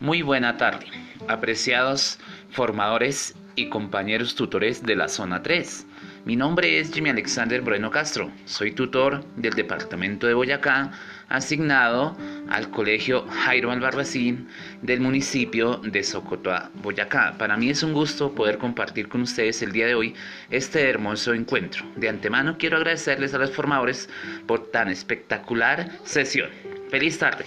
Muy buena tarde, apreciados formadores y compañeros tutores de la Zona 3. Mi nombre es Jimmy Alexander Bueno Castro, soy tutor del Departamento de Boyacá, asignado al Colegio Jairo Albarracín del municipio de Socotoa, Boyacá. Para mí es un gusto poder compartir con ustedes el día de hoy este hermoso encuentro. De antemano quiero agradecerles a los formadores por tan espectacular sesión. Feliz tarde.